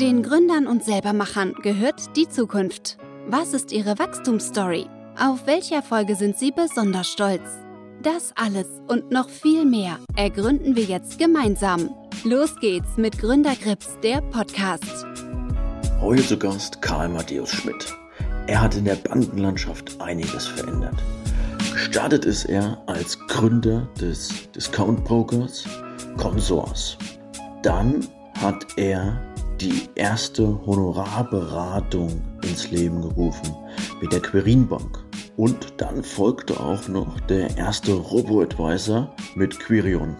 Den Gründern und Selbermachern gehört die Zukunft. Was ist ihre Wachstumsstory? Auf welche Erfolge sind sie besonders stolz? Das alles und noch viel mehr ergründen wir jetzt gemeinsam. Los geht's mit Gründergrips, der Podcast. Heute zu Gast Karl Matthäus Schmidt. Er hat in der Bankenlandschaft einiges verändert. Gestartet ist er als Gründer des Discount Brokers Consors. Dann hat er die erste Honorarberatung ins Leben gerufen mit der Quirin Bank. Und dann folgte auch noch der erste Robo-Advisor mit Quirion.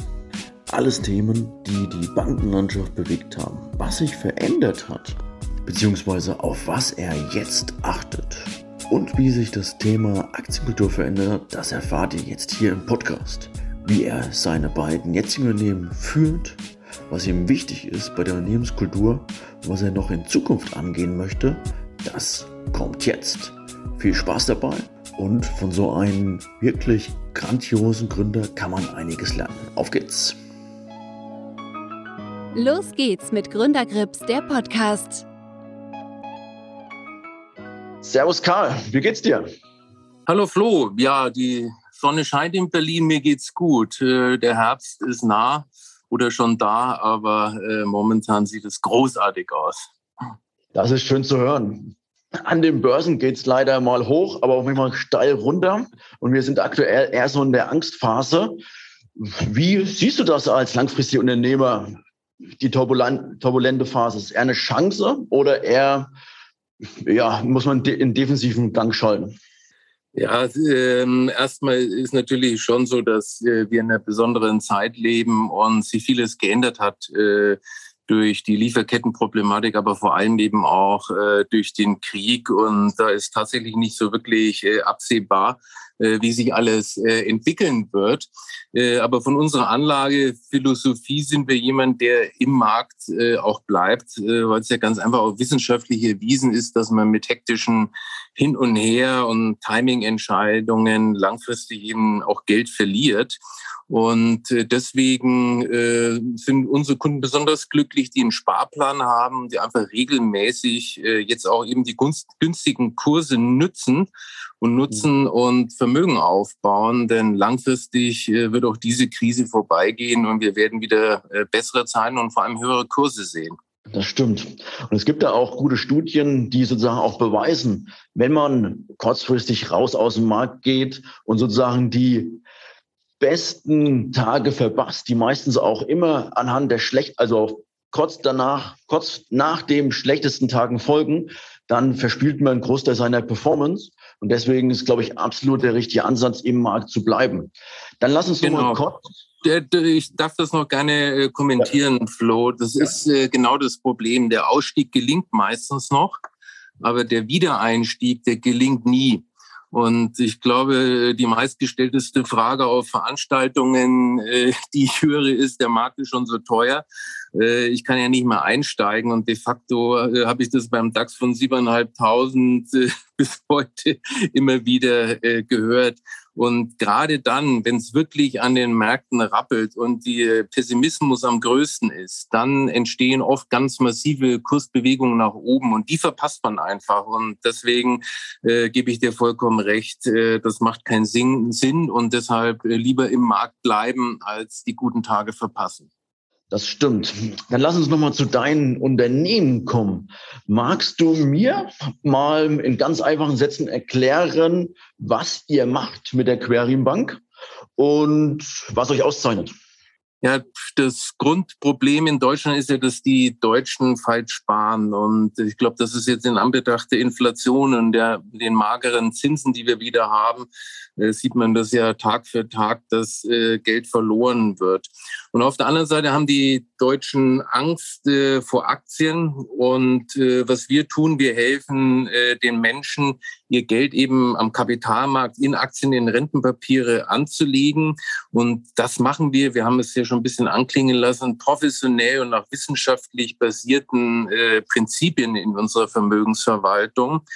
Alles Themen, die die Bankenlandschaft bewegt haben. Was sich verändert hat, beziehungsweise auf was er jetzt achtet und wie sich das Thema Aktienkultur verändert, das erfahrt ihr jetzt hier im Podcast. Wie er seine beiden jetzigen Unternehmen führt was ihm wichtig ist bei der Unternehmenskultur, was er noch in Zukunft angehen möchte, das kommt jetzt. Viel Spaß dabei und von so einem wirklich grandiosen Gründer kann man einiges lernen. Auf geht's! Los geht's mit Gründergrips, der Podcast. Servus Karl, wie geht's dir? Hallo Flo, ja, die Sonne scheint in Berlin, mir geht's gut. Äh, der Herbst ist nah oder schon da, aber äh, momentan sieht es großartig aus. Das ist schön zu hören. An den Börsen geht es leider mal hoch, aber auch manchmal steil runter. Und wir sind aktuell eher so in der Angstphase. Wie siehst du das als langfristiger Unternehmer? Die turbulente Phase ist eher eine Chance oder eher, ja, muss man in defensiven Gang schalten? Ja, ähm, erstmal ist natürlich schon so, dass äh, wir in einer besonderen Zeit leben und sich vieles geändert hat äh, durch die Lieferkettenproblematik, aber vor allem eben auch äh, durch den Krieg. Und da ist tatsächlich nicht so wirklich äh, absehbar, wie sich alles äh, entwickeln wird. Äh, aber von unserer Anlagephilosophie sind wir jemand, der im Markt äh, auch bleibt, äh, weil es ja ganz einfach auch wissenschaftlich erwiesen ist, dass man mit hektischen Hin und Her und Timing-Entscheidungen langfristig eben auch Geld verliert. Und äh, deswegen äh, sind unsere Kunden besonders glücklich, die einen Sparplan haben, die einfach regelmäßig äh, jetzt auch eben die günstigen Kurse nützen und nutzen mhm. und Vermögen aufbauen. Denn langfristig wird auch diese Krise vorbeigehen und wir werden wieder bessere Zahlen und vor allem höhere Kurse sehen. Das stimmt. Und es gibt da auch gute Studien, die sozusagen auch beweisen, wenn man kurzfristig raus aus dem Markt geht und sozusagen die besten Tage verpasst, die meistens auch immer anhand der schlecht, also kurz danach, kurz nach dem schlechtesten Tagen folgen, dann verspielt man einen Großteil seiner Performance. Und deswegen ist, glaube ich, absolut der richtige Ansatz, im Markt zu bleiben. Dann lass uns genau. noch mal kurz. Ich darf das noch gerne äh, kommentieren, ja. Flo. Das ja. ist äh, genau das Problem. Der Ausstieg gelingt meistens noch, aber der Wiedereinstieg, der gelingt nie. Und ich glaube, die meistgestellteste Frage auf Veranstaltungen, äh, die ich höre, ist, der Markt ist schon so teuer. Äh, ich kann ja nicht mehr einsteigen. Und de facto äh, habe ich das beim DAX von 7.500 bis heute immer wieder gehört. Und gerade dann, wenn es wirklich an den Märkten rappelt und die Pessimismus am größten ist, dann entstehen oft ganz massive Kursbewegungen nach oben und die verpasst man einfach. Und deswegen äh, gebe ich dir vollkommen recht, äh, das macht keinen Sinn und deshalb äh, lieber im Markt bleiben, als die guten Tage verpassen. Das stimmt. Dann lass uns nochmal zu deinen Unternehmen kommen. Magst du mir mal in ganz einfachen Sätzen erklären, was ihr macht mit der Querim Bank und was euch auszeichnet? Ja, das Grundproblem in Deutschland ist ja, dass die Deutschen falsch sparen. Und ich glaube, das ist jetzt in Anbetracht der Inflation und der, den mageren Zinsen, die wir wieder haben, äh, sieht man das ja Tag für Tag, dass äh, Geld verloren wird. Und auf der anderen Seite haben die Deutschen Angst äh, vor Aktien. Und äh, was wir tun, wir helfen äh, den Menschen, ihr Geld eben am Kapitalmarkt in Aktien, in Rentenpapiere anzulegen. Und das machen wir. Wir haben es ja schon ein bisschen anklingen lassen, professionell und nach wissenschaftlich basierten äh, Prinzipien in unserer Vermögensverwaltung.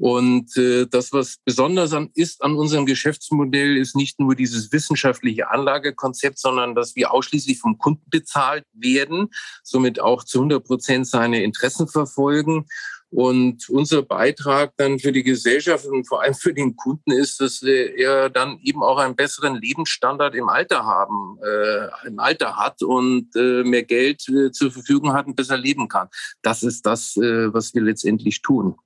Und äh, das, was besonders an, ist an unserem Geschäftsmodell, ist nicht nur dieses wissenschaftliche Anlagekonzept, sondern dass wir ausschließlich vom Kunden bezahlt werden, somit auch zu 100 Prozent seine Interessen verfolgen. Und unser Beitrag dann für die Gesellschaft und vor allem für den Kunden ist, dass er dann eben auch einen besseren Lebensstandard im Alter haben, äh, im Alter hat und äh, mehr Geld äh, zur Verfügung hat und besser leben kann. Das ist das, äh, was wir letztendlich tun.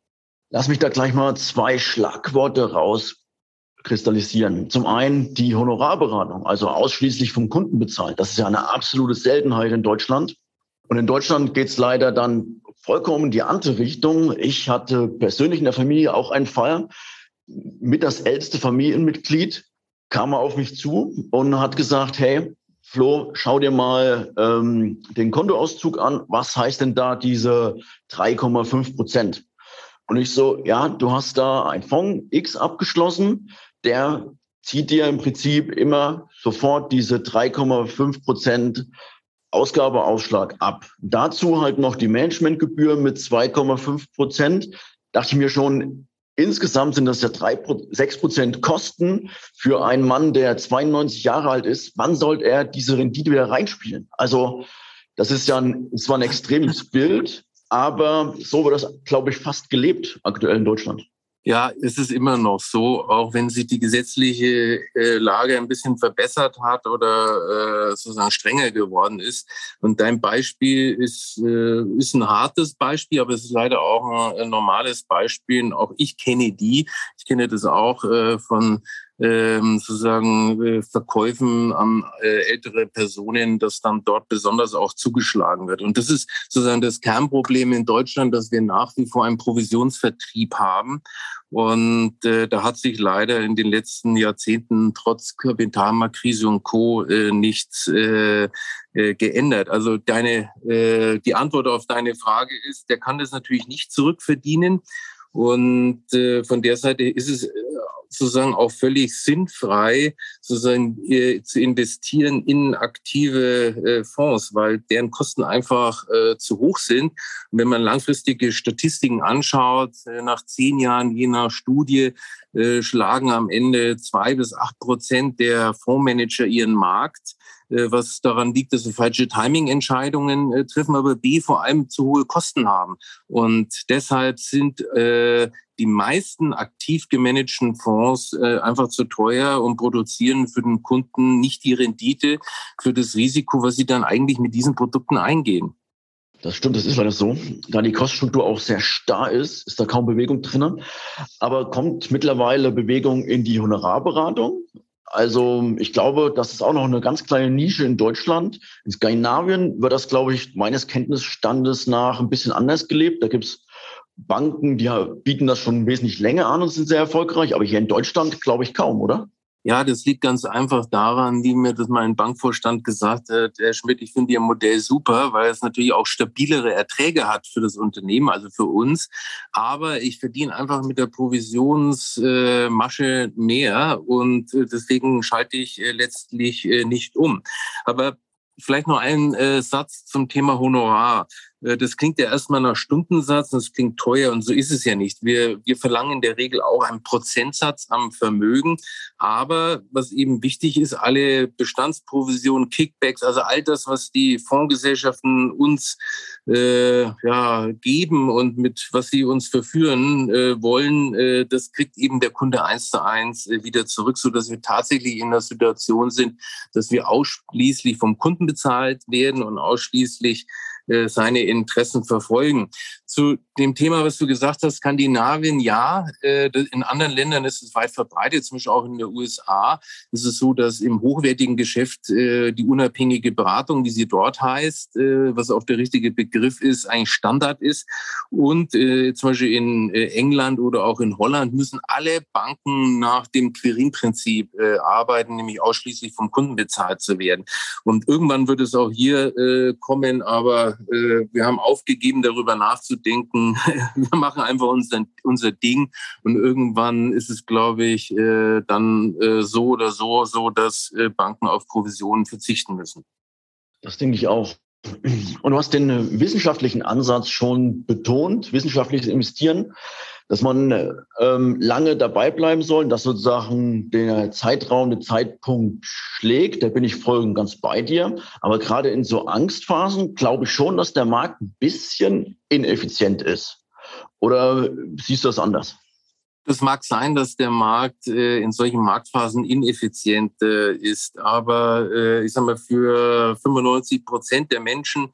Lass mich da gleich mal zwei Schlagworte rauskristallisieren. Zum einen die Honorarberatung, also ausschließlich vom Kunden bezahlt. Das ist ja eine absolute Seltenheit in Deutschland. Und in Deutschland geht es leider dann vollkommen in die andere Richtung. Ich hatte persönlich in der Familie auch einen Fall. Mit das älteste Familienmitglied kam er auf mich zu und hat gesagt, hey, Flo, schau dir mal ähm, den Kontoauszug an. Was heißt denn da diese 3,5 Prozent? Und ich so, ja, du hast da ein Fonds X abgeschlossen, der zieht dir im Prinzip immer sofort diese 3,5 Prozent Ausgabeausschlag ab. Dazu halt noch die Managementgebühr mit 2,5 Prozent. Dachte ich mir schon, insgesamt sind das ja drei, sechs Prozent Kosten für einen Mann, der 92 Jahre alt ist. Wann sollte er diese Rendite wieder reinspielen? Also, das ist ja ein, es war ein extremes Bild. Aber so wird das, glaube ich, fast gelebt aktuell in Deutschland. Ja, ist es immer noch so, auch wenn sich die gesetzliche äh, Lage ein bisschen verbessert hat oder äh, sozusagen strenger geworden ist. Und dein Beispiel ist, äh, ist ein hartes Beispiel, aber es ist leider auch ein, ein normales Beispiel. Und auch ich kenne die. Ich kenne das auch äh, von ähm, sozusagen äh, Verkäufen an äh, ältere Personen, dass dann dort besonders auch zugeschlagen wird. Und das ist sozusagen das Kernproblem in Deutschland, dass wir nach wie vor einen Provisionsvertrieb haben. Und äh, da hat sich leider in den letzten Jahrzehnten trotz Kapitalmarktkrise und Co. Äh, nichts äh, äh, geändert. Also deine, äh, die Antwort auf deine Frage ist, der kann das natürlich nicht zurückverdienen. Und äh, von der Seite ist es sozusagen auch völlig sinnfrei, sozusagen äh, zu investieren in aktive äh, Fonds, weil deren Kosten einfach äh, zu hoch sind. Und wenn man langfristige Statistiken anschaut, äh, nach zehn Jahren je nach Studie äh, schlagen am Ende zwei bis acht Prozent der Fondsmanager ihren Markt. Äh, was daran liegt, dass sie falsche Timing-Entscheidungen äh, treffen, aber B vor allem zu hohe Kosten haben. Und deshalb sind äh, die meisten aktiv gemanagten Fonds äh, einfach zu teuer und produzieren für den Kunden nicht die Rendite für das Risiko, was sie dann eigentlich mit diesen Produkten eingehen. Das stimmt, das ist leider so. Da die Kostenstruktur auch sehr starr ist, ist da kaum Bewegung drin. Aber kommt mittlerweile Bewegung in die Honorarberatung? Also ich glaube, das ist auch noch eine ganz kleine Nische in Deutschland. In Skandinavien wird das, glaube ich, meines Kenntnisstandes nach ein bisschen anders gelebt. Da gibt es Banken, die bieten das schon wesentlich länger an und sind sehr erfolgreich. Aber hier in Deutschland glaube ich kaum, oder? Ja, das liegt ganz einfach daran, wie mir das mein Bankvorstand gesagt hat, Herr Schmidt, ich finde Ihr Modell super, weil es natürlich auch stabilere Erträge hat für das Unternehmen, also für uns. Aber ich verdiene einfach mit der Provisionsmasche mehr und äh, deswegen schalte ich äh, letztlich äh, nicht um. Aber vielleicht noch ein Satz zum Thema Honorar. Äh, das klingt ja erstmal nach Stundensatz, das klingt teuer und so ist es ja nicht. Wir, wir verlangen in der Regel auch einen Prozentsatz am Vermögen. Aber was eben wichtig ist, alle Bestandsprovisionen, Kickbacks, also all das, was die Fondsgesellschaften uns äh, ja, geben und mit was sie uns verführen äh, wollen, äh, das kriegt eben der Kunde eins zu eins äh, wieder zurück, so dass wir tatsächlich in der Situation sind, dass wir ausschließlich vom Kunden bezahlt werden und ausschließlich seine Interessen verfolgen. Zu dem Thema, was du gesagt hast, Skandinavien, ja, äh, in anderen Ländern ist es weit verbreitet, zum Beispiel auch in den USA ist es so, dass im hochwertigen Geschäft äh, die unabhängige Beratung, wie sie dort heißt, was auch der richtige Begriff ist, eigentlich Standard ist. Und zum Beispiel in England oder auch in Holland müssen alle Banken nach dem Quirin-Prinzip arbeiten, nämlich ausschließlich vom Kunden bezahlt zu werden. Und irgendwann wird es auch hier kommen, aber äh, wir haben aufgegeben, darüber nachzudenken. wir machen einfach unser, unser Ding und irgendwann ist es, glaube ich, äh, dann äh, so oder so, so, dass äh, Banken auf Provisionen verzichten müssen. Das denke ich auch. Und du hast den wissenschaftlichen Ansatz schon betont, wissenschaftliches Investieren, dass man ähm, lange dabei bleiben soll, dass sozusagen der Zeitraum, der Zeitpunkt schlägt. Da bin ich voll und ganz bei dir. Aber gerade in so Angstphasen glaube ich schon, dass der Markt ein bisschen ineffizient ist. Oder siehst du das anders? Das mag sein, dass der Markt äh, in solchen Marktphasen ineffizient äh, ist, aber äh, ich sage mal, für 95 Prozent der Menschen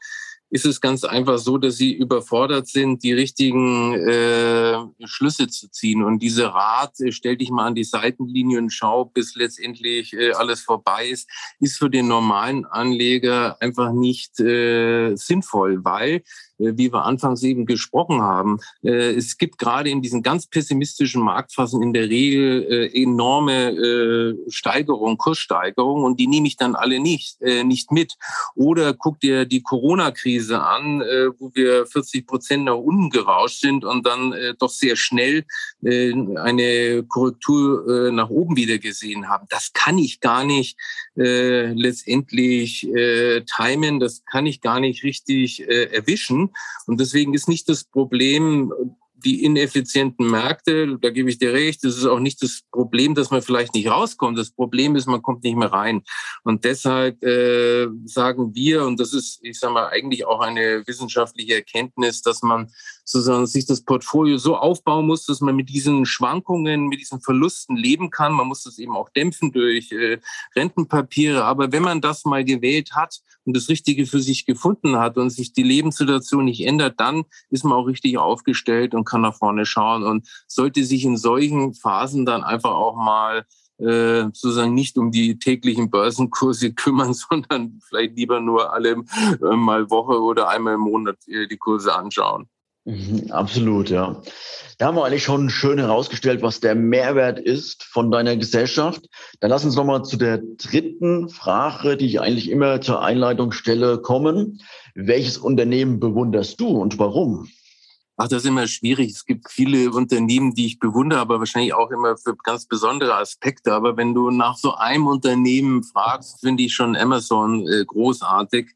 ist es ganz einfach so, dass sie überfordert sind, die richtigen äh, Schlüsse zu ziehen. Und diese Rat, äh, stell dich mal an die Seitenlinie und schau, bis letztendlich äh, alles vorbei ist, ist für den normalen Anleger einfach nicht äh, sinnvoll, weil wie wir anfangs eben gesprochen haben. Äh, es gibt gerade in diesen ganz pessimistischen Marktphasen in der Regel äh, enorme Steigerung, Kurssteigerung und die nehme ich dann alle nicht, nicht mit. Oder guck dir die Corona-Krise an, wo wir 40 Prozent nach unten gerauscht sind und dann doch sehr schnell eine Korrektur nach oben wieder gesehen haben. Das kann ich gar nicht letztendlich timen, das kann ich gar nicht richtig erwischen. Und deswegen ist nicht das Problem, die ineffizienten Märkte, da gebe ich dir recht, das ist auch nicht das Problem, dass man vielleicht nicht rauskommt. Das Problem ist, man kommt nicht mehr rein. Und deshalb äh, sagen wir, und das ist, ich sage mal, eigentlich auch eine wissenschaftliche Erkenntnis, dass man sozusagen sich das Portfolio so aufbauen muss, dass man mit diesen Schwankungen, mit diesen Verlusten leben kann. Man muss das eben auch dämpfen durch äh, Rentenpapiere. Aber wenn man das mal gewählt hat und das Richtige für sich gefunden hat und sich die Lebenssituation nicht ändert, dann ist man auch richtig aufgestellt und kann nach vorne schauen und sollte sich in solchen Phasen dann einfach auch mal äh, sozusagen nicht um die täglichen Börsenkurse kümmern, sondern vielleicht lieber nur alle äh, mal Woche oder einmal im Monat äh, die Kurse anschauen. Mhm, absolut, ja. Da haben wir eigentlich schon schön herausgestellt, was der Mehrwert ist von deiner Gesellschaft. Dann lass uns nochmal zu der dritten Frage, die ich eigentlich immer zur Einleitung stelle, kommen. Welches Unternehmen bewunderst du und warum? Ach, das ist immer schwierig. Es gibt viele Unternehmen, die ich bewundere, aber wahrscheinlich auch immer für ganz besondere Aspekte. Aber wenn du nach so einem Unternehmen fragst, finde ich schon Amazon äh, großartig.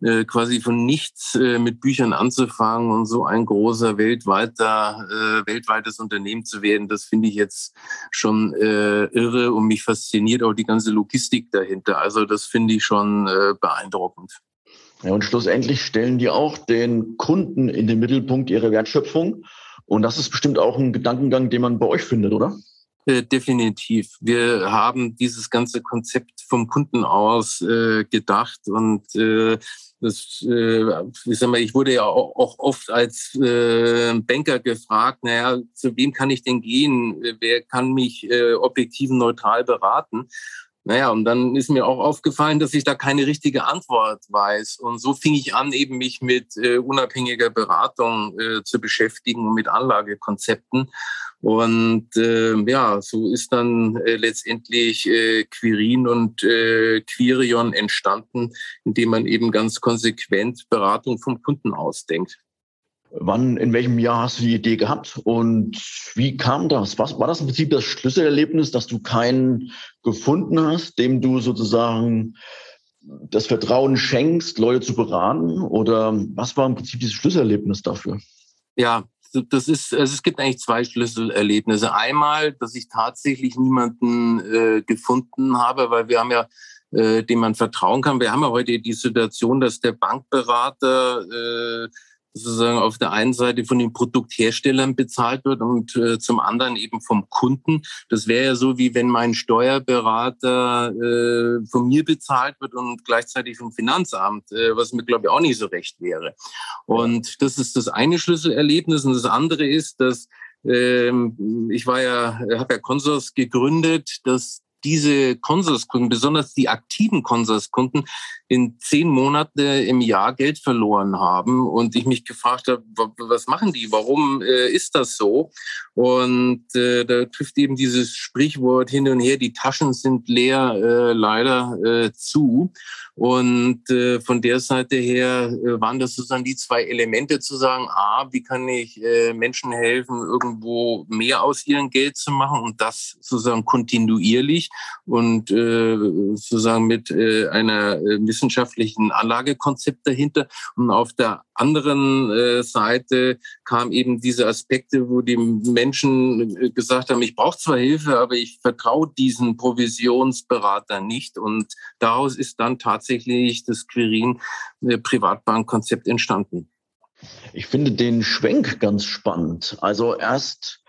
Äh, quasi von nichts äh, mit Büchern anzufangen und so ein großer weltweiter, äh, weltweites Unternehmen zu werden, das finde ich jetzt schon äh, irre und mich fasziniert auch die ganze Logistik dahinter. Also das finde ich schon äh, beeindruckend. Ja, und schlussendlich stellen die auch den Kunden in den Mittelpunkt ihrer Wertschöpfung. Und das ist bestimmt auch ein Gedankengang, den man bei euch findet, oder? Äh, definitiv. Wir haben dieses ganze Konzept vom Kunden aus äh, gedacht und äh, das, äh, ich, sag mal, ich wurde ja auch, auch oft als äh, Banker gefragt, naja, zu wem kann ich denn gehen? Wer kann mich äh, objektiv neutral beraten? Naja, und dann ist mir auch aufgefallen, dass ich da keine richtige Antwort weiß. Und so fing ich an, eben mich mit äh, unabhängiger Beratung äh, zu beschäftigen und mit Anlagekonzepten. Und äh, ja, so ist dann äh, letztendlich äh, Quirin und äh, Quirion entstanden, indem man eben ganz konsequent Beratung vom Kunden ausdenkt. Wann, in welchem Jahr hast du die Idee gehabt und wie kam das? Was war das im Prinzip das Schlüsselerlebnis, dass du keinen gefunden hast, dem du sozusagen das Vertrauen schenkst, Leute zu beraten? Oder was war im Prinzip dieses Schlüsselerlebnis dafür? Ja, das ist, also es gibt eigentlich zwei Schlüsselerlebnisse. Einmal, dass ich tatsächlich niemanden äh, gefunden habe, weil wir haben ja äh, dem man vertrauen kann. Wir haben ja heute die Situation, dass der Bankberater äh, sozusagen auf der einen Seite von den Produktherstellern bezahlt wird und äh, zum anderen eben vom Kunden. Das wäre ja so, wie wenn mein Steuerberater äh, von mir bezahlt wird und gleichzeitig vom Finanzamt, äh, was mir, glaube ich, auch nicht so recht wäre. Und das ist das eine Schlüsselerlebnis. Und das andere ist, dass ähm, ich war ja, habe ja Consors gegründet, dass diese Konsorskunden, besonders die aktiven Konsorskunden, in zehn Monaten im Jahr Geld verloren haben und ich mich gefragt habe, was machen die? Warum äh, ist das so? Und äh, da trifft eben dieses Sprichwort hin und her, die Taschen sind leer, äh, leider äh, zu. Und äh, von der Seite her äh, waren das sozusagen die zwei Elemente zu sagen, a, wie kann ich äh, Menschen helfen, irgendwo mehr aus ihrem Geld zu machen und das sozusagen kontinuierlich und äh, sozusagen mit äh, einer äh, wissenschaftlichen Anlagekonzept dahinter. Und auf der anderen äh, Seite kam eben diese Aspekte, wo die Menschen äh, gesagt haben, ich brauche zwar Hilfe, aber ich vertraue diesen Provisionsberater nicht. Und daraus ist dann tatsächlich das Quirin äh, Privatbankkonzept entstanden. Ich finde den Schwenk ganz spannend. Also erst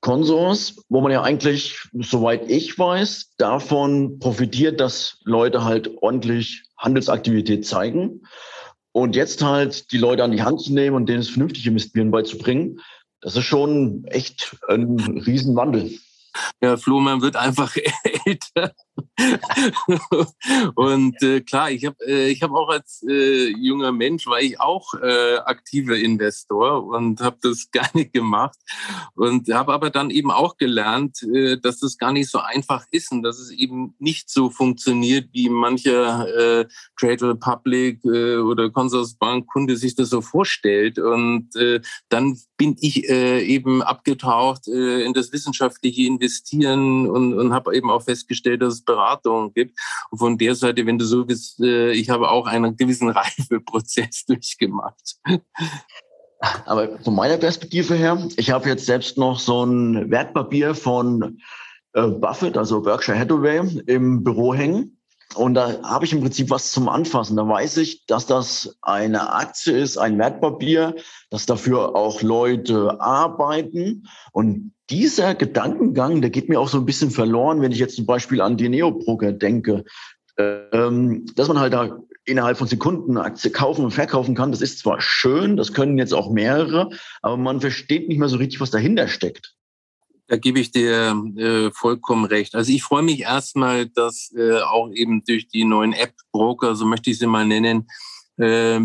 Consors, wo man ja eigentlich, soweit ich weiß, davon profitiert, dass Leute halt ordentlich Handelsaktivität zeigen. Und jetzt halt die Leute an die Hand zu nehmen und denen das vernünftige Investieren beizubringen, das ist schon echt ein Riesenwandel. Ja, Flo, man wird einfach älter. und äh, klar, ich habe äh, ich hab auch als äh, junger Mensch, war ich auch äh, aktiver Investor und habe das gar nicht gemacht. Und habe aber dann eben auch gelernt, äh, dass das gar nicht so einfach ist und dass es eben nicht so funktioniert, wie mancher äh, Trade Republic äh, oder Consorsbank Kunde sich das so vorstellt. Und äh, dann bin ich äh, eben abgetaucht äh, in das wissenschaftliche Investieren und, und habe eben auch festgestellt, dass es Beratung gibt. Und von der Seite, wenn du so bist, äh, ich habe auch einen gewissen Reifeprozess durchgemacht. Aber von meiner Perspektive her, ich habe jetzt selbst noch so ein Wertpapier von äh, Buffett, also Berkshire Hathaway, im Büro hängen. Und da habe ich im Prinzip was zum Anfassen. Da weiß ich, dass das eine Aktie ist, ein Wertpapier, dass dafür auch Leute arbeiten. Und dieser Gedankengang, der geht mir auch so ein bisschen verloren, wenn ich jetzt zum Beispiel an die Neobroker denke. Ähm, dass man halt da innerhalb von Sekunden eine Aktie kaufen und verkaufen kann, das ist zwar schön, das können jetzt auch mehrere, aber man versteht nicht mehr so richtig, was dahinter steckt. Da gebe ich dir äh, vollkommen recht. Also ich freue mich erstmal, dass äh, auch eben durch die neuen App-Broker, so möchte ich sie mal nennen, äh,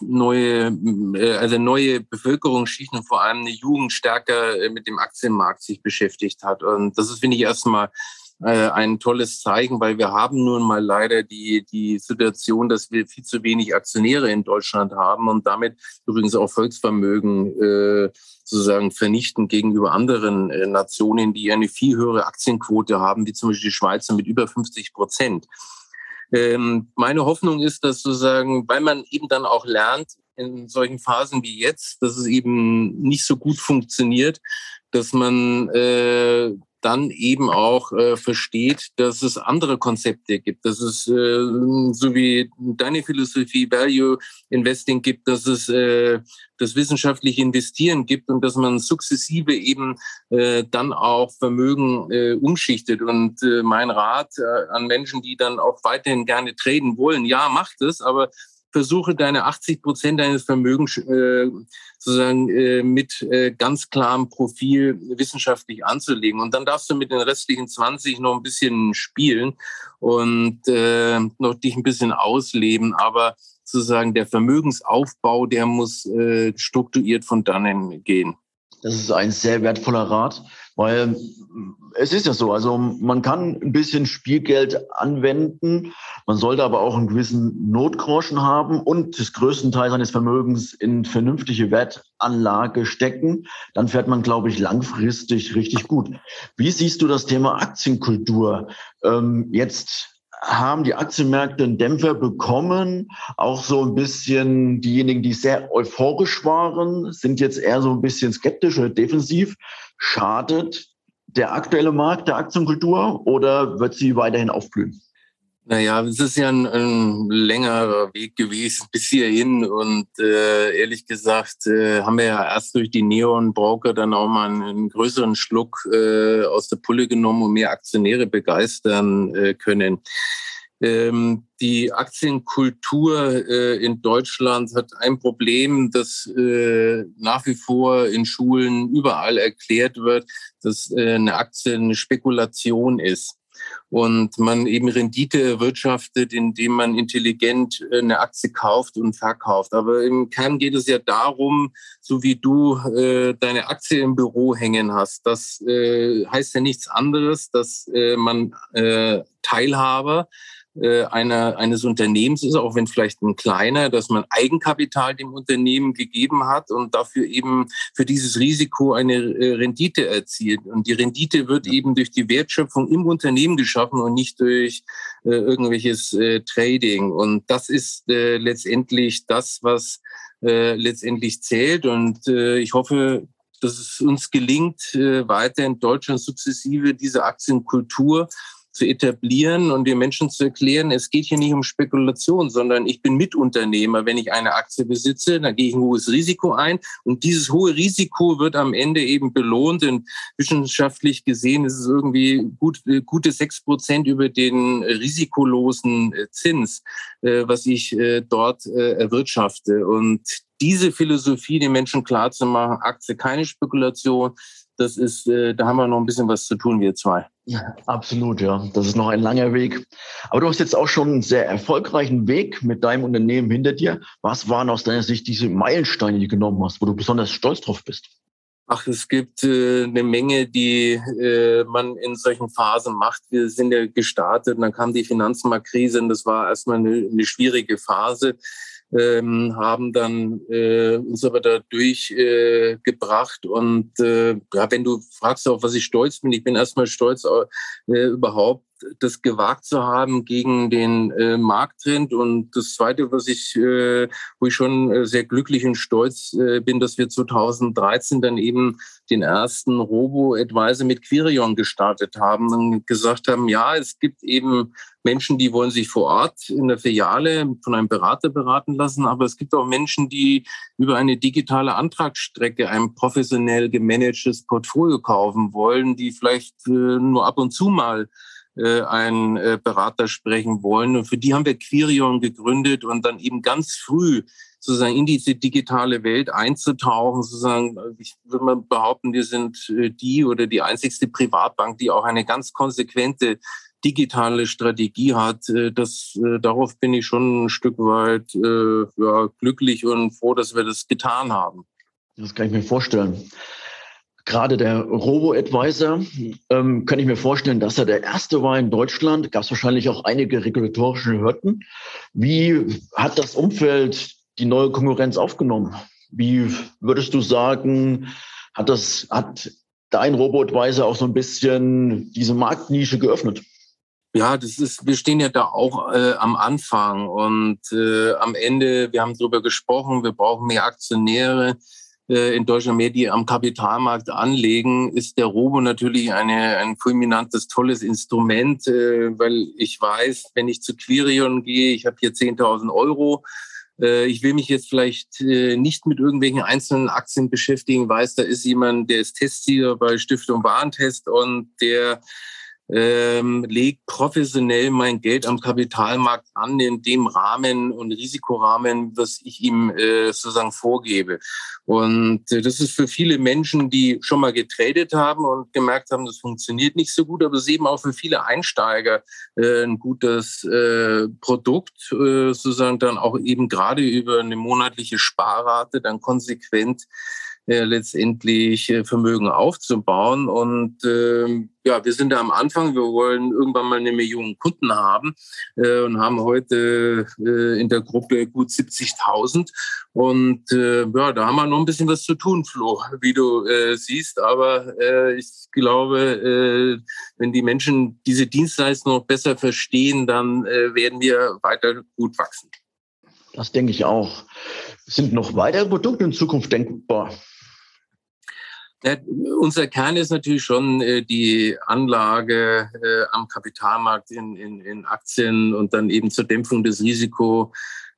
neue, äh, also neue Bevölkerungsschichten, vor allem eine Jugend stärker äh, mit dem Aktienmarkt sich beschäftigt hat. Und das ist, finde ich, erstmal äh, ein tolles Zeichen, weil wir haben nun mal leider die, die Situation, dass wir viel zu wenig Aktionäre in Deutschland haben und damit übrigens auch Volksvermögen äh, sozusagen vernichten gegenüber anderen äh, Nationen, die eine viel höhere Aktienquote haben, wie zum Beispiel die Schweizer mit über 50 Prozent. Ähm, meine Hoffnung ist, dass sozusagen, weil man eben dann auch lernt, in solchen Phasen wie jetzt, dass es eben nicht so gut funktioniert, dass man äh, dann eben auch äh, versteht, dass es andere Konzepte gibt, dass es äh, so wie deine Philosophie Value Investing gibt, dass es äh, das wissenschaftliche Investieren gibt und dass man sukzessive eben äh, dann auch Vermögen äh, umschichtet. Und äh, mein Rat äh, an Menschen, die dann auch weiterhin gerne traden wollen, ja, macht es, aber versuche deine 80 Prozent deines Vermögens äh, sozusagen äh, mit äh, ganz klarem Profil wissenschaftlich anzulegen. Und dann darfst du mit den restlichen 20 noch ein bisschen spielen und äh, noch dich ein bisschen ausleben. Aber sozusagen der Vermögensaufbau, der muss äh, strukturiert von dannen gehen. Das ist ein sehr wertvoller Rat, weil es ist ja so, also man kann ein bisschen Spielgeld anwenden, man sollte aber auch einen gewissen Notgroschen haben und das größten Teil seines Vermögens in vernünftige Wertanlage stecken. Dann fährt man, glaube ich, langfristig richtig gut. Wie siehst du das Thema Aktienkultur? Ähm, jetzt haben die Aktienmärkte einen Dämpfer bekommen. Auch so ein bisschen diejenigen, die sehr euphorisch waren, sind jetzt eher so ein bisschen skeptisch oder defensiv. Schadet der aktuelle Markt der Aktienkultur oder wird sie weiterhin aufblühen? Naja, es ist ja ein, ein längerer Weg gewesen bis hierhin und äh, ehrlich gesagt äh, haben wir ja erst durch die Neon-Broker dann auch mal einen, einen größeren Schluck äh, aus der Pulle genommen und mehr Aktionäre begeistern äh, können. Ähm, die Aktienkultur äh, in Deutschland hat ein Problem, das äh, nach wie vor in Schulen überall erklärt wird, dass äh, eine Aktie eine Spekulation ist und man eben Rendite erwirtschaftet, indem man intelligent äh, eine Aktie kauft und verkauft. Aber im Kern geht es ja darum, so wie du äh, deine Aktie im Büro hängen hast. Das äh, heißt ja nichts anderes, dass äh, man äh, Teilhaber äh, einer, eines Unternehmens ist, auch wenn vielleicht ein kleiner, dass man Eigenkapital dem Unternehmen gegeben hat und dafür eben für dieses Risiko eine äh, Rendite erzielt. Und die Rendite wird eben durch die Wertschöpfung im Unternehmen geschaffen und nicht durch äh, irgendwelches äh, Trading. Und das ist äh, letztendlich das, was äh, letztendlich zählt. Und äh, ich hoffe, dass es uns gelingt, äh, weiter in Deutschland sukzessive diese Aktienkultur zu etablieren und den Menschen zu erklären, es geht hier nicht um Spekulation, sondern ich bin Mitunternehmer. Wenn ich eine Aktie besitze, dann gehe ich ein hohes Risiko ein und dieses hohe Risiko wird am Ende eben belohnt. Und wissenschaftlich gesehen ist es irgendwie gut, gute sechs Prozent über den risikolosen äh, Zins, äh, was ich äh, dort erwirtschafte. Und diese Philosophie den Menschen klarzumachen, Aktie keine Spekulation, das ist, äh, da haben wir noch ein bisschen was zu tun, wir zwei. Ja, absolut, ja. Das ist noch ein langer Weg. Aber du hast jetzt auch schon einen sehr erfolgreichen Weg mit deinem Unternehmen hinter dir. Was waren aus deiner Sicht diese Meilensteine, die du genommen hast, wo du besonders stolz drauf bist? Ach, es gibt äh, eine Menge, die äh, man in solchen Phasen macht. Wir sind ja gestartet und dann kam die Finanzmarktkrise und das war erstmal eine, eine schwierige Phase ähm, haben dann äh, uns aber da durchgebracht. Äh, und äh, ja, wenn du fragst, auf was ich stolz bin, ich bin erstmal stolz äh, überhaupt das gewagt zu haben gegen den äh, Markttrend. Und das Zweite, was ich, äh, wo ich schon äh, sehr glücklich und stolz äh, bin, dass wir 2013 dann eben den ersten Robo-Advisor mit Quirion gestartet haben und gesagt haben, ja, es gibt eben Menschen, die wollen sich vor Ort in der Filiale von einem Berater beraten lassen, aber es gibt auch Menschen, die über eine digitale Antragsstrecke ein professionell gemanagtes Portfolio kaufen wollen, die vielleicht äh, nur ab und zu mal einen äh, Berater sprechen wollen. Und für die haben wir Quirion gegründet und dann eben ganz früh sozusagen in diese digitale Welt einzutauchen, sozusagen, ich würde mal behaupten, wir sind äh, die oder die einzigste Privatbank, die auch eine ganz konsequente digitale Strategie hat. Das, darauf bin ich schon ein Stück weit ja, glücklich und froh, dass wir das getan haben. Das kann ich mir vorstellen. Gerade der Robo-Advisor, ähm, kann ich mir vorstellen, dass er der erste war in Deutschland. Gab es wahrscheinlich auch einige regulatorische Hürden. Wie hat das Umfeld die neue Konkurrenz aufgenommen? Wie würdest du sagen, hat das, hat dein Robo-Advisor auch so ein bisschen diese Marktnische geöffnet? Ja, das ist, wir stehen ja da auch äh, am Anfang und äh, am Ende, wir haben darüber gesprochen, wir brauchen mehr Aktionäre in Deutschland mehr, die am Kapitalmarkt anlegen, ist der Robo natürlich eine, ein fulminantes, tolles Instrument, äh, weil ich weiß, wenn ich zu Quirion gehe, ich habe hier 10.000 Euro, äh, ich will mich jetzt vielleicht nicht mit irgendwelchen einzelnen Aktien beschäftigen, weiß, da ist jemand, der ist Testsieger bei Stiftung Warentest und der ähm, lege professionell mein Geld am Kapitalmarkt an in dem Rahmen und Risikorahmen, was ich ihm äh, sozusagen vorgebe. Und äh, das ist für viele Menschen, die schon mal getradet haben und gemerkt haben, das funktioniert nicht so gut, aber es ist eben auch für viele Einsteiger äh, ein gutes äh, Produkt, äh, sozusagen dann auch eben gerade über eine monatliche Sparrate dann konsequent äh, letztendlich äh, Vermögen aufzubauen. Und äh, ja, wir sind da am Anfang. Wir wollen irgendwann mal eine Million Kunden haben äh, und haben heute äh, in der Gruppe gut 70.000. Und äh, ja, da haben wir noch ein bisschen was zu tun, Flo, wie du äh, siehst. Aber äh, ich glaube, äh, wenn die Menschen diese Dienstleistung noch besser verstehen, dann äh, werden wir weiter gut wachsen. Das denke ich auch. Sind noch weitere Produkte in Zukunft denkbar? Unser Kern ist natürlich schon äh, die Anlage äh, am Kapitalmarkt in, in, in Aktien und dann eben zur Dämpfung des Risikos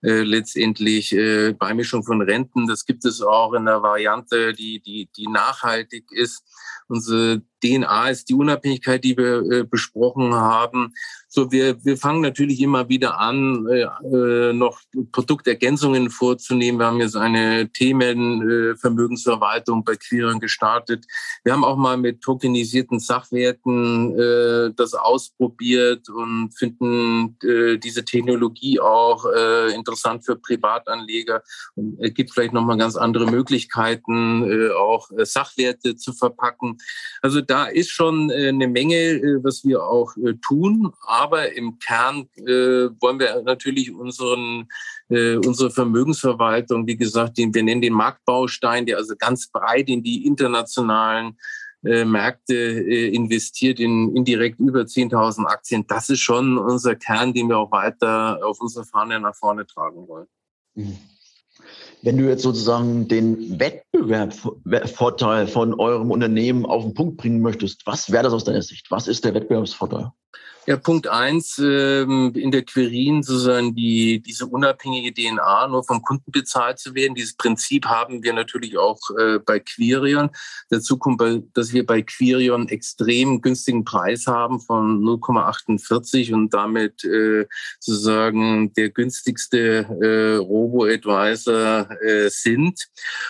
äh, letztendlich äh, Beimischung von Renten. Das gibt es auch in der Variante, die, die, die nachhaltig ist. Unsere DNA ist die Unabhängigkeit, die wir äh, besprochen haben. So, wir, wir fangen natürlich immer wieder an, äh, äh, noch Produktergänzungen vorzunehmen. Wir haben jetzt eine Themenvermögensverwaltung äh, bei Queeren gestartet. Wir haben auch mal mit tokenisierten Sachwerten äh, das ausprobiert und finden äh, diese Technologie auch äh, interessant für Privatanleger und es gibt vielleicht nochmal ganz andere Möglichkeiten, äh, auch äh, Sachwerte zu verpacken. Also da ist schon äh, eine Menge, äh, was wir auch äh, tun. Im Kern äh, wollen wir natürlich unseren äh, unsere Vermögensverwaltung, wie gesagt, den, wir nennen den Marktbaustein, der also ganz breit in die internationalen äh, Märkte äh, investiert in indirekt über 10.000 Aktien. Das ist schon unser Kern, den wir auch weiter auf unserer Fahne nach vorne tragen wollen. Mhm. Wenn du jetzt sozusagen den Wettbewerbsvorteil von eurem Unternehmen auf den Punkt bringen möchtest, was wäre das aus deiner Sicht? Was ist der Wettbewerbsvorteil? Ja, Punkt eins, ähm, in der Querin sozusagen die, diese unabhängige DNA nur vom Kunden bezahlt zu werden. Dieses Prinzip haben wir natürlich auch äh, bei Quirion. Dazu kommt, dass wir bei Quirion extrem günstigen Preis haben von 0,48 und damit äh, sozusagen der günstigste äh, Robo-Advisor äh, sind.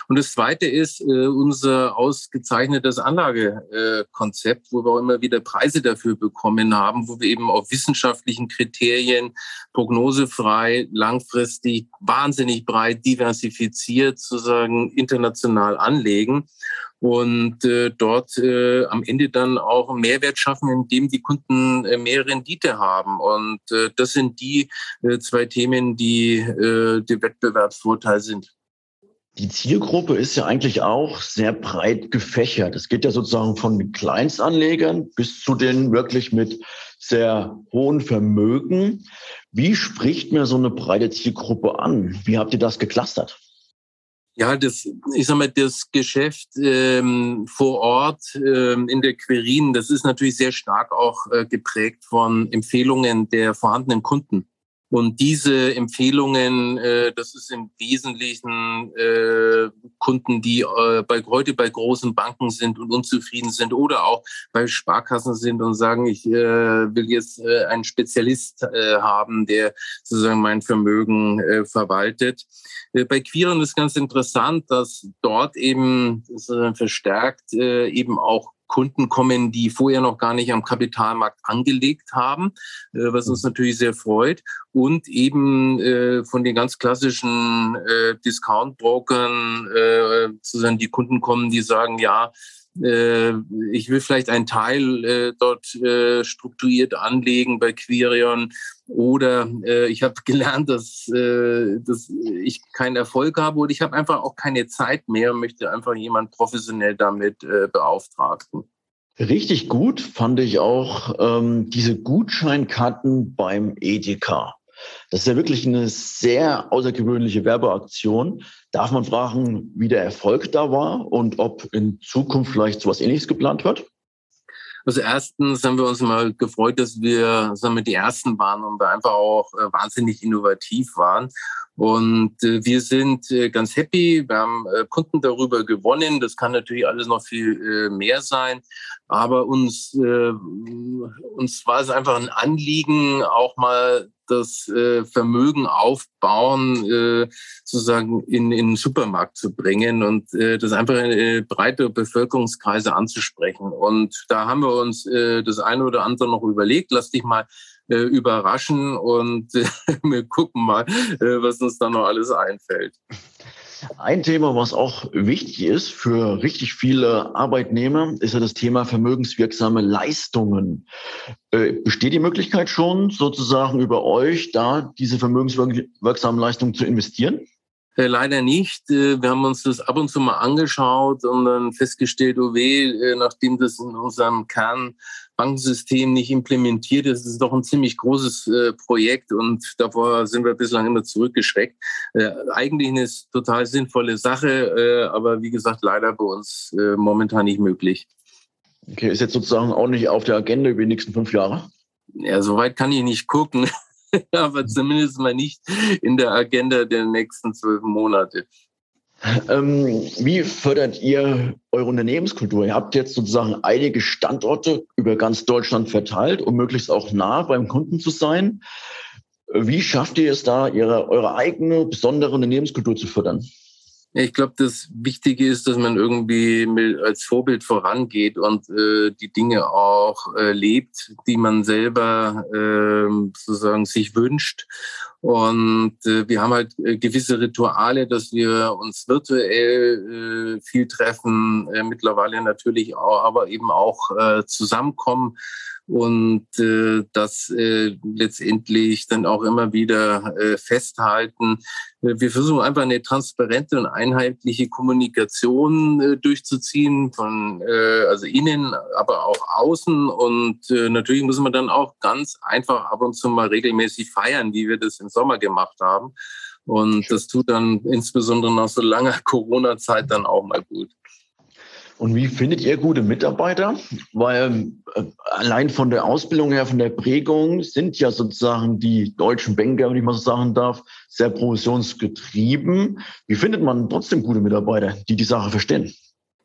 Und das zweite ist äh, unser ausgezeichnetes Anlagekonzept, wo wir auch immer wieder Preise dafür bekommen haben, wo wir eben auf wissenschaftlichen Kriterien prognosefrei, langfristig, wahnsinnig breit diversifiziert sozusagen international anlegen und äh, dort äh, am Ende dann auch einen Mehrwert schaffen, indem die Kunden äh, mehr Rendite haben. Und äh, das sind die äh, zwei Themen, die äh, der Wettbewerbsvorteil sind. Die Zielgruppe ist ja eigentlich auch sehr breit gefächert. Es geht ja sozusagen von Kleinstanlegern bis zu den wirklich mit sehr hohen Vermögen. Wie spricht mir so eine breite Zielgruppe an? Wie habt ihr das geclustert? Ja, das, ich sag mal, das Geschäft ähm, vor Ort ähm, in der Querin, das ist natürlich sehr stark auch äh, geprägt von Empfehlungen der vorhandenen Kunden. Und diese Empfehlungen, äh, das ist im Wesentlichen äh, Kunden, die äh, bei, heute bei großen Banken sind und unzufrieden sind oder auch bei Sparkassen sind und sagen, ich äh, will jetzt äh, einen Spezialist äh, haben, der sozusagen mein Vermögen äh, verwaltet. Äh, bei Queeren ist ganz interessant, dass dort eben verstärkt äh, eben auch Kunden kommen, die vorher noch gar nicht am Kapitalmarkt angelegt haben, äh, was uns mhm. natürlich sehr freut. Und eben äh, von den ganz klassischen äh, Discount-Brokern sozusagen die Kunden kommen, die sagen, ja, ich will vielleicht einen Teil äh, dort äh, strukturiert anlegen bei Quirion oder äh, ich habe gelernt, dass, äh, dass ich keinen Erfolg habe oder ich habe einfach auch keine Zeit mehr und möchte einfach jemand professionell damit äh, beauftragen. Richtig gut fand ich auch ähm, diese Gutscheinkarten beim Edeka. Das ist ja wirklich eine sehr außergewöhnliche Werbeaktion. Darf man fragen, wie der Erfolg da war und ob in Zukunft vielleicht sowas ähnliches geplant wird? Also erstens haben wir uns mal gefreut, dass wir wir, die Ersten waren und wir einfach auch äh, wahnsinnig innovativ waren. Und äh, wir sind äh, ganz happy. Wir haben Kunden darüber gewonnen. Das kann natürlich alles noch viel mehr sein. Aber uns, uns war es einfach ein Anliegen, auch mal das äh, Vermögen aufbauen, äh, sozusagen in, in den Supermarkt zu bringen und äh, das einfach in äh, breite Bevölkerungskreise anzusprechen. Und da haben wir uns äh, das eine oder andere noch überlegt. Lass dich mal äh, überraschen und äh, wir gucken mal, was uns da noch alles einfällt. Ein Thema, was auch wichtig ist für richtig viele Arbeitnehmer, ist ja das Thema vermögenswirksame Leistungen. Äh, besteht die Möglichkeit schon, sozusagen über euch da diese vermögenswirksamen Leistungen zu investieren? Äh, leider nicht. Äh, wir haben uns das ab und zu mal angeschaut und dann festgestellt, oh weh, nachdem das in unserem Kernbankensystem nicht implementiert ist, ist es doch ein ziemlich großes Projekt und davor sind wir bislang immer zurückgeschreckt. Eigentlich eine total sinnvolle Sache, aber wie gesagt, leider bei uns momentan nicht möglich. Okay, ist jetzt sozusagen auch nicht auf der Agenda über die nächsten fünf Jahre? Ja, soweit kann ich nicht gucken. aber zumindest mal nicht in der Agenda der nächsten zwölf Monate. Ähm, wie fördert ihr eure Unternehmenskultur? Ihr habt jetzt sozusagen einige Standorte über ganz Deutschland verteilt, um möglichst auch nah beim Kunden zu sein. Wie schafft ihr es da, ihre, eure eigene besondere Unternehmenskultur zu fördern? Ich glaube, das Wichtige ist, dass man irgendwie als Vorbild vorangeht und äh, die Dinge auch äh, lebt, die man selber äh, sozusagen sich wünscht. Und äh, wir haben halt äh, gewisse Rituale, dass wir uns virtuell äh, viel treffen, äh, mittlerweile natürlich auch, aber eben auch äh, zusammenkommen und äh, das äh, letztendlich dann auch immer wieder äh, festhalten. Äh, wir versuchen einfach eine transparente und einheitliche Kommunikation äh, durchzuziehen von äh, also innen, aber auch außen und äh, natürlich muss man dann auch ganz einfach ab und zu mal regelmäßig feiern, wie wir das im Sommer gemacht haben. Und das tut dann insbesondere nach so langer Corona-Zeit dann auch mal gut. Und wie findet ihr gute Mitarbeiter? Weil äh, allein von der Ausbildung her, von der Prägung sind ja sozusagen die deutschen Banker, wenn ich mal so sagen darf, sehr provisionsgetrieben. Wie findet man trotzdem gute Mitarbeiter, die die Sache verstehen?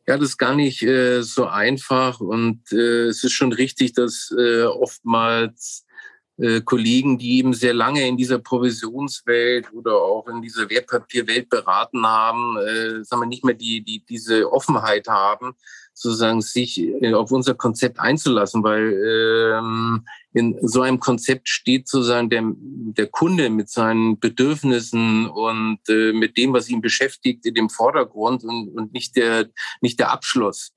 Ja, das ist gar nicht äh, so einfach und äh, es ist schon richtig, dass äh, oftmals äh, Kollegen, die eben sehr lange in dieser Provisionswelt oder auch in dieser Wertpapierwelt beraten haben, äh, sagen wir nicht mehr die, die diese Offenheit haben, sozusagen sich äh, auf unser Konzept einzulassen, weil ähm, in so einem Konzept steht sozusagen der, der Kunde mit seinen Bedürfnissen und äh, mit dem, was ihn beschäftigt, in dem Vordergrund und, und nicht der nicht der Abschluss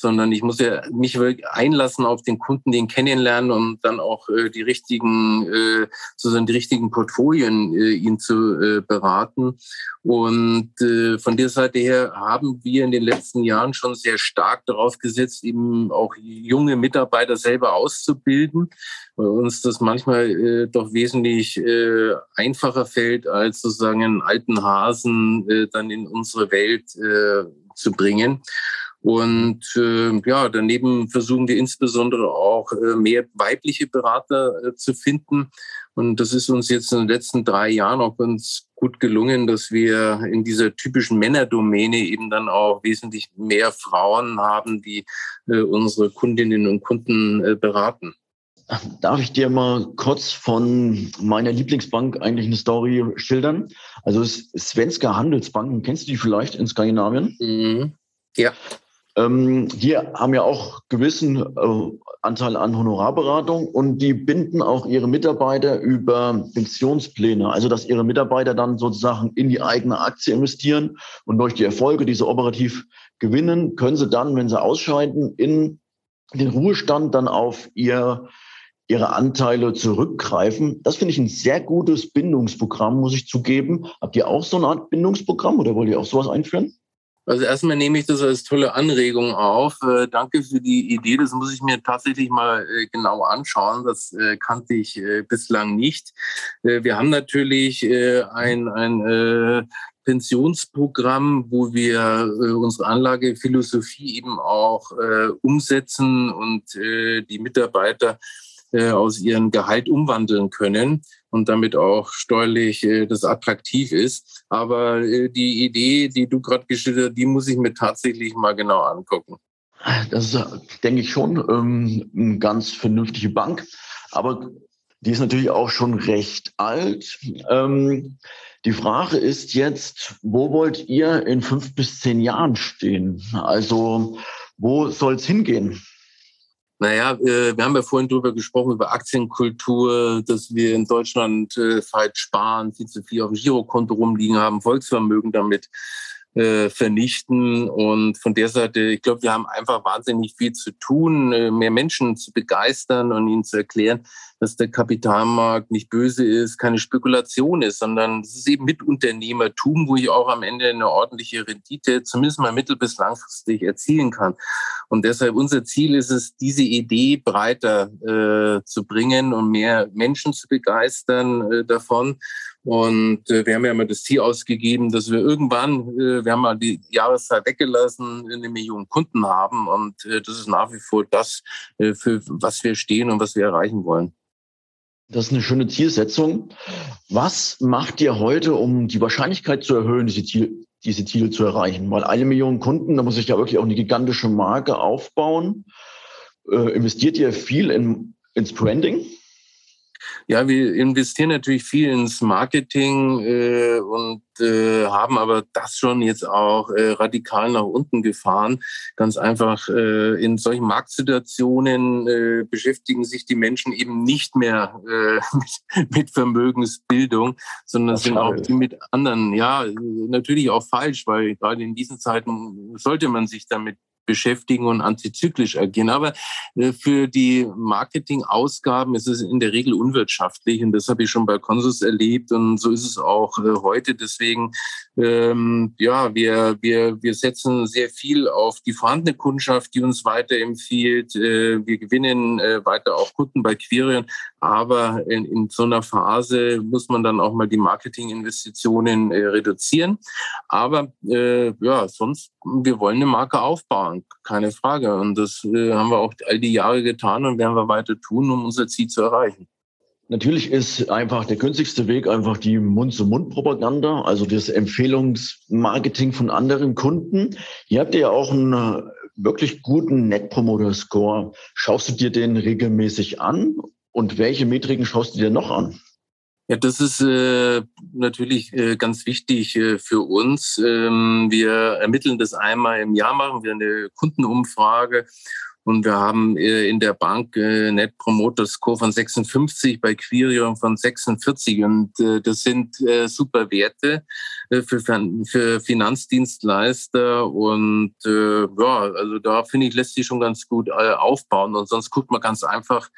sondern ich muss ja mich einlassen auf den Kunden, den kennenlernen und dann auch äh, die richtigen, äh, sozusagen die richtigen Portfolien äh, ihn zu äh, beraten. Und äh, von der Seite her haben wir in den letzten Jahren schon sehr stark darauf gesetzt, eben auch junge Mitarbeiter selber auszubilden, weil uns das manchmal äh, doch wesentlich äh, einfacher fällt, als sozusagen einen alten Hasen äh, dann in unsere Welt äh, zu bringen. Und äh, ja, daneben versuchen wir insbesondere auch äh, mehr weibliche Berater äh, zu finden. Und das ist uns jetzt in den letzten drei Jahren auch ganz gut gelungen, dass wir in dieser typischen Männerdomäne eben dann auch wesentlich mehr Frauen haben, die äh, unsere Kundinnen und Kunden äh, beraten. Darf ich dir mal kurz von meiner Lieblingsbank eigentlich eine Story schildern? Also Svenska Handelsbanken, kennst du die vielleicht in Skandinavien? Mhm. Ja. Ähm, die haben ja auch gewissen äh, Anteil an Honorarberatung und die binden auch ihre Mitarbeiter über Pensionspläne, also dass ihre Mitarbeiter dann sozusagen in die eigene Aktie investieren und durch die Erfolge, die sie operativ gewinnen, können sie dann, wenn sie ausscheiden, in den Ruhestand dann auf ihr ihre Anteile zurückgreifen. Das finde ich ein sehr gutes Bindungsprogramm, muss ich zugeben. Habt ihr auch so eine Art Bindungsprogramm oder wollt ihr auch sowas einführen? Also erstmal nehme ich das als tolle Anregung auf. Äh, danke für die Idee. Das muss ich mir tatsächlich mal äh, genau anschauen. Das äh, kannte ich äh, bislang nicht. Äh, wir haben natürlich äh, ein, ein Pensionsprogramm, wo wir unsere Anlagephilosophie eben auch umsetzen und die Mitarbeiter aus ihrem Gehalt umwandeln können und damit auch steuerlich äh, das attraktiv ist. Aber äh, die Idee, die du gerade geschildert hast, die muss ich mir tatsächlich mal genau angucken. Das ist, denke ich, schon ähm, eine ganz vernünftige Bank. Aber die ist natürlich auch schon recht alt. Ähm, die Frage ist jetzt, wo wollt ihr in fünf bis zehn Jahren stehen? Also wo soll es hingehen? Naja, äh, wir haben ja vorhin drüber gesprochen, über Aktienkultur, dass wir in Deutschland äh, falsch sparen, viel zu viel auf dem Girokonto rumliegen haben, Volksvermögen damit äh, vernichten. Und von der Seite, ich glaube, wir haben einfach wahnsinnig viel zu tun, äh, mehr Menschen zu begeistern und ihnen zu erklären, dass der Kapitalmarkt nicht böse ist, keine Spekulation ist, sondern es ist eben Mitunternehmertum, wo ich auch am Ende eine ordentliche Rendite zumindest mal mittel- bis langfristig erzielen kann. Und deshalb unser Ziel ist es, diese Idee breiter äh, zu bringen und mehr Menschen zu begeistern äh, davon. Und äh, wir haben ja mal das Ziel ausgegeben, dass wir irgendwann, äh, wir haben mal die Jahreszeit weggelassen, eine Million Kunden haben. Und äh, das ist nach wie vor das, äh, für was wir stehen und was wir erreichen wollen. Das ist eine schöne Zielsetzung. Was macht ihr heute, um die Wahrscheinlichkeit zu erhöhen, diese, Ziel, diese Ziele zu erreichen? Weil eine Million Kunden, da muss ich ja wirklich auch eine gigantische Marke aufbauen. Äh, investiert ihr viel in, ins Branding? Ja, wir investieren natürlich viel ins Marketing äh, und äh, haben aber das schon jetzt auch äh, radikal nach unten gefahren. Ganz einfach äh, in solchen Marktsituationen äh, beschäftigen sich die Menschen eben nicht mehr äh, mit, mit Vermögensbildung, sondern sind auch mit anderen. Ja, natürlich auch falsch, weil gerade in diesen Zeiten sollte man sich damit beschäftigen und antizyklisch agieren. Aber äh, für die Marketingausgaben ist es in der Regel unwirtschaftlich und das habe ich schon bei Consus erlebt und so ist es auch äh, heute. Deswegen, ähm, ja, wir, wir, wir setzen sehr viel auf die vorhandene Kundschaft, die uns weiterempfiehlt. Äh, wir gewinnen weiter auch Kunden bei Quirion, aber in, in so einer Phase muss man dann auch mal die Marketinginvestitionen äh, reduzieren. Aber ja, sonst, wir wollen eine Marke aufbauen, keine Frage. Und das äh, haben wir auch all die Jahre getan und werden wir weiter tun, um unser Ziel zu erreichen. Natürlich ist einfach der günstigste Weg einfach die Mund-zu-Mund-Propaganda, also das Empfehlungsmarketing von anderen Kunden. Hier habt ihr ja auch einen äh, wirklich guten Net Promoter Score. Schaust du dir den regelmäßig an und welche Metriken schaust du dir noch an? Ja, das ist äh, natürlich äh, ganz wichtig äh, für uns. Ähm, wir ermitteln das einmal im Jahr, machen wir eine Kundenumfrage und wir haben äh, in der Bank äh, Net Promoter Score von 56, bei Quirion von 46 und äh, das sind äh, super Werte für, für Finanzdienstleister und äh, ja, also da finde ich, lässt sich schon ganz gut äh, aufbauen und sonst guckt man ganz einfach,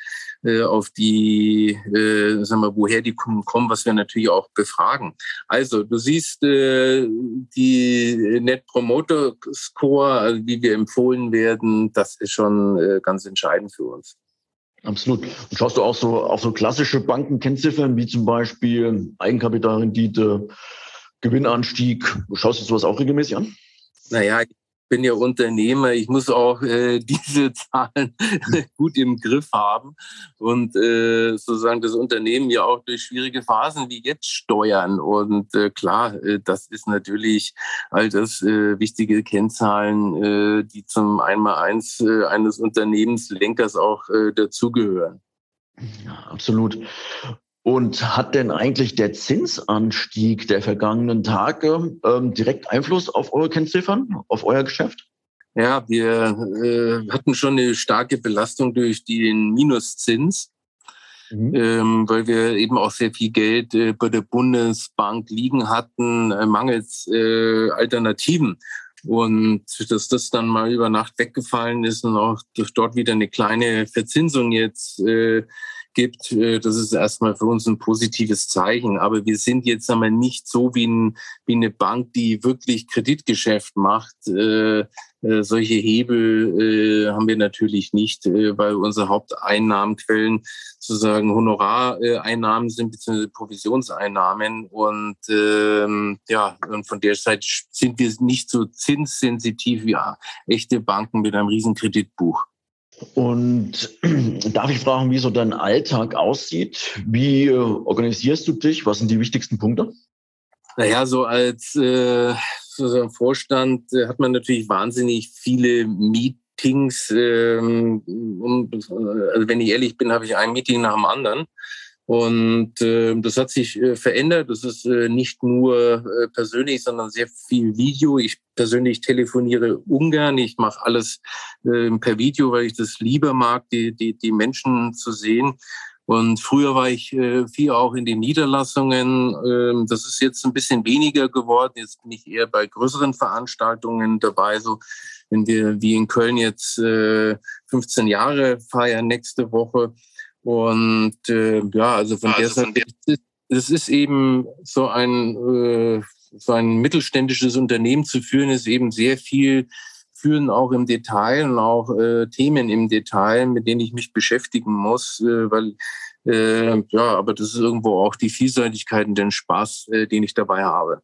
äh, auf die, äh, sagen wir, woher die Kunden kommen, was wir natürlich auch befragen. Also du siehst äh, die Net Promoter Score, also wie wir empfohlen werden, das ist schon äh, ganz entscheidend für uns. Absolut. Und schaust du auch so auf so klassische Bankenkennziffern wie zum Beispiel Eigenkapitalrendite, Gewinnanstieg? Schaust du sowas auch regelmäßig an? Naja, bin ja Unternehmer, ich muss auch äh, diese Zahlen gut im Griff haben und äh, sozusagen das Unternehmen ja auch durch schwierige Phasen wie jetzt steuern. Und äh, klar, äh, das ist natürlich all das äh, wichtige Kennzahlen, äh, die zum Einmaleins eines Unternehmenslenkers auch dazugehören. Ja, absolut. Und hat denn eigentlich der Zinsanstieg der vergangenen Tage ähm, direkt Einfluss auf eure Kennziffern, auf euer Geschäft? Ja, wir äh, hatten schon eine starke Belastung durch den Minuszins, mhm. ähm, weil wir eben auch sehr viel Geld äh, bei der Bundesbank liegen hatten, äh, mangels äh, Alternativen. Und dass das dann mal über Nacht weggefallen ist und auch dort wieder eine kleine Verzinsung jetzt äh, gibt, äh, das ist erstmal für uns ein positives Zeichen. Aber wir sind jetzt einmal nicht so wie, ein, wie eine Bank, die wirklich Kreditgeschäft macht. Äh, äh, solche Hebel äh, haben wir natürlich nicht, äh, weil unsere Haupteinnahmenquellen sozusagen Honorareinnahmen sind beziehungsweise Provisionseinnahmen und ähm, ja und von der Seite sind wir nicht so zinssensitiv wie echte Banken mit einem riesen Kreditbuch. Und darf ich fragen, wie so dein Alltag aussieht? Wie äh, organisierst du dich? Was sind die wichtigsten Punkte? Naja, so als äh, so Vorstand äh, hat man natürlich wahnsinnig viele Meetings. Ähm, um, also wenn ich ehrlich bin, habe ich ein Meeting nach dem anderen. Und äh, das hat sich äh, verändert. Das ist äh, nicht nur äh, persönlich, sondern sehr viel Video. Ich persönlich telefoniere ungern. Ich mache alles äh, per Video, weil ich das lieber mag, die, die, die Menschen zu sehen. Und früher war ich äh, viel auch in den Niederlassungen. Ähm, das ist jetzt ein bisschen weniger geworden. Jetzt bin ich eher bei größeren Veranstaltungen dabei. So, wenn wir wie in Köln jetzt äh, 15 Jahre feiern nächste Woche, und äh, ja, also von also der Seite, es ist eben so ein, äh, so ein mittelständisches Unternehmen zu führen, ist eben sehr viel führen auch im Detail und auch äh, Themen im Detail, mit denen ich mich beschäftigen muss, äh, weil äh, ja, aber das ist irgendwo auch die Vielseitigkeit und den Spaß, äh, den ich dabei habe.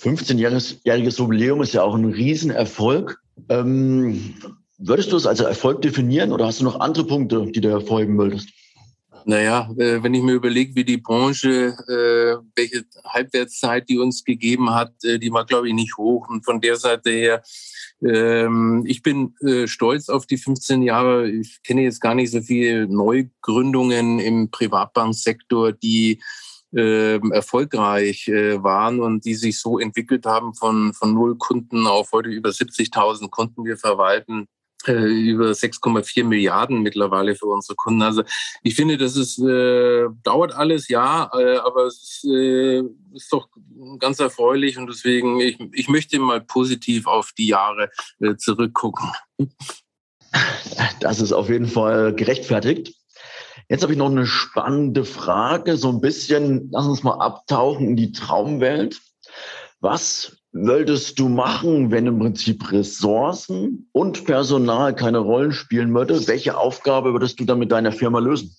15-jähriges Jubiläum ist ja auch ein Riesenerfolg. Ähm, Würdest du es als Erfolg definieren oder hast du noch andere Punkte, die du hervorheben würdest? Naja, äh, wenn ich mir überlege, wie die Branche, äh, welche Halbwertszeit die uns gegeben hat, äh, die war, glaube ich, nicht hoch. Und von der Seite her, ähm, ich bin stolz auf die 15 Jahre. Ich kenne jetzt gar nicht so viele Neugründungen im Privatbanksektor, die äh, erfolgreich waren und die sich so entwickelt haben von, von null Kunden auf heute über 70.000 Kunden. Wir verwalten über 6,4 Milliarden mittlerweile für unsere Kunden. Also ich finde, das ist äh, dauert alles, ja, äh, aber es ist, äh, ist doch ganz erfreulich und deswegen ich, ich möchte mal positiv auf die Jahre äh, zurückgucken. Das ist auf jeden Fall gerechtfertigt. Jetzt habe ich noch eine spannende Frage, so ein bisschen, lass uns mal abtauchen in die Traumwelt. Was würdest du machen, wenn im Prinzip Ressourcen und Personal keine Rollen spielen würde? Welche Aufgabe würdest du dann mit deiner Firma lösen?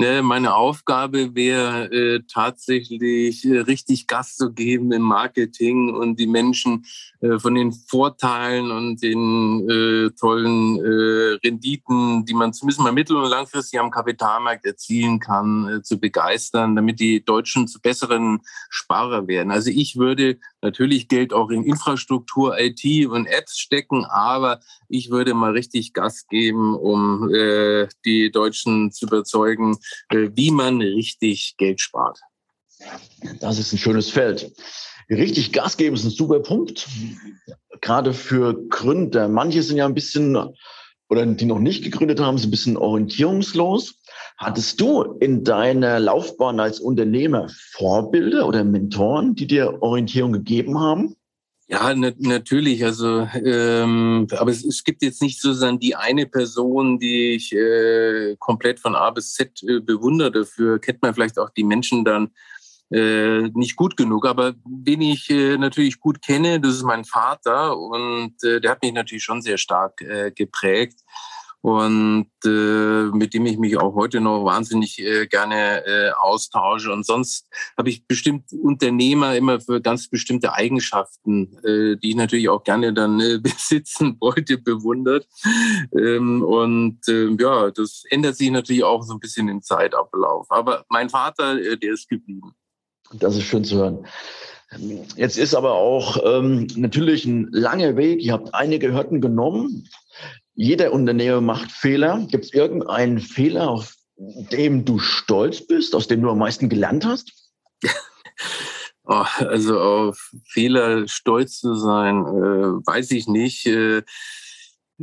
Ne, meine Aufgabe wäre äh, tatsächlich äh, richtig Gas zu geben im Marketing und die Menschen äh, von den Vorteilen und den tollen Renditen, die man zumindest mal mittel- und langfristig am Kapitalmarkt erzielen kann, zu begeistern, damit die Deutschen zu besseren Sparer werden. Also ich würde natürlich Geld auch in Infrastruktur, IT und Apps stecken, aber ich würde mal richtig Gas geben, um äh, die Deutschen zu überzeugen, äh, wie man richtig Geld spart. Das ist ein schönes Feld. Richtig Gas geben ist ein super Punkt. Gerade für Gründer. Manche sind ja ein bisschen, oder die noch nicht gegründet haben, sind ein bisschen orientierungslos. Hattest du in deiner Laufbahn als Unternehmer Vorbilder oder Mentoren, die dir Orientierung gegeben haben? Ja, na, natürlich. Also, ähm, aber es, es, gibt jetzt nicht sozusagen die eine Person, die ich äh, komplett von A bis Z äh, bewundere. Dafür kennt man vielleicht auch die Menschen dann äh, nicht gut genug. Aber den ich äh, natürlich gut kenne, das ist mein Vater und äh, der hat mich natürlich schon sehr stark äh, geprägt und äh, mit dem ich mich auch heute noch wahnsinnig äh, gerne äh, austausche. Und sonst habe ich bestimmt Unternehmer immer für ganz bestimmte Eigenschaften, äh, die ich natürlich auch gerne dann äh, besitzen wollte, bewundert. Ähm, und äh, ja, das ändert sich natürlich auch so ein bisschen im Zeitablauf. Aber mein Vater, äh, der ist geblieben. Das ist schön zu hören. Jetzt ist aber auch ähm, natürlich ein langer Weg. Ihr habt einige Hürden genommen. Jeder Unternehmer macht Fehler. Gibt es irgendeinen Fehler, auf dem du stolz bist, aus dem du am meisten gelernt hast? Oh, also auf Fehler stolz zu sein, äh, weiß ich nicht. Äh,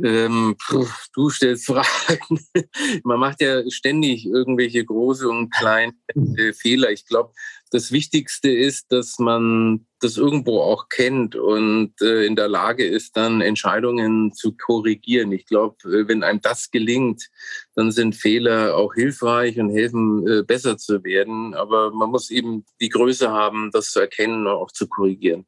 ähm, puh, du stellst Fragen. Man macht ja ständig irgendwelche große und kleine äh, Fehler. Ich glaube, das Wichtigste ist, dass man das irgendwo auch kennt und äh, in der Lage ist, dann Entscheidungen zu korrigieren. Ich glaube, äh, wenn einem das gelingt, dann sind Fehler auch hilfreich und helfen, äh, besser zu werden. Aber man muss eben die Größe haben, das zu erkennen und auch zu korrigieren.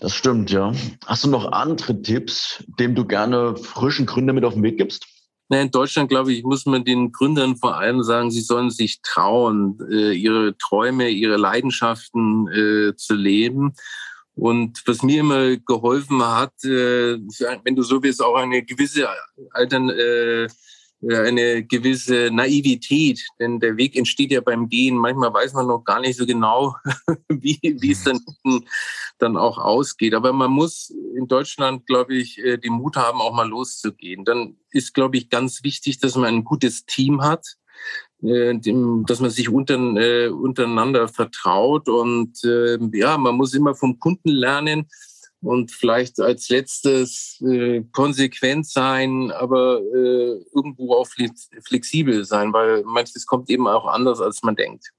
Das stimmt, ja. Hast du noch andere Tipps, dem du gerne frischen Gründer mit auf den Weg gibst? Na, in Deutschland, glaube ich, muss man den Gründern vor allem sagen, sie sollen sich trauen, äh, ihre Träume, ihre Leidenschaften äh, zu leben. Und was mir immer geholfen hat, äh, wenn du so willst, auch eine gewisse Altern, äh, eine gewisse Naivität, denn der Weg entsteht ja beim Gehen. Manchmal weiß man noch gar nicht so genau, wie, wie es dann, dann auch ausgeht. Aber man muss in Deutschland, glaube ich, äh, den Mut haben, auch mal loszugehen. Dann ist, glaube ich, ganz wichtig, dass man ein gutes Team hat, äh, dass man sich unter, äh, untereinander vertraut und ja, man muss immer vom Kunden lernen und vielleicht als letztes äh, konsequent sein, aber äh, irgendwo auch flexibel sein, weil manches kommt eben auch anders, als man denkt.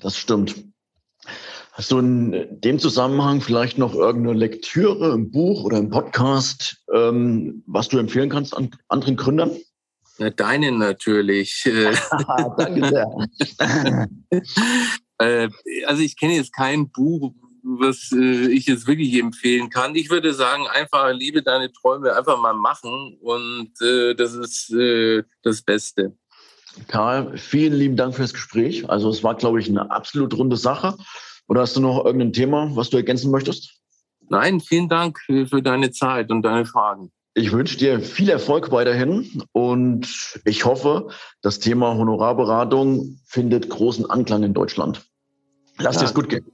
Das stimmt. Hast du in dem Zusammenhang vielleicht noch irgendeine Lektüre, ein Buch oder ein Podcast, ähm, was du empfehlen kannst an anderen Gründern? Ja, deine natürlich. Danke sehr. Äh, also ich kenne jetzt kein Buch, was äh, ich jetzt wirklich empfehlen kann. Ich würde sagen, einfach liebe deine Träume, einfach mal machen und äh, das ist äh, das Beste. Karl, vielen lieben Dank fürs Gespräch. Also es war, glaube ich, eine absolut runde Sache. Oder hast du noch irgendein Thema, was du ergänzen möchtest? Nein, vielen Dank für, für deine Zeit und deine Fragen. Ich wünsche dir viel Erfolg weiterhin und ich hoffe, das Thema Honorarberatung findet großen Anklang in Deutschland. Lass ja. dir es gut gehen.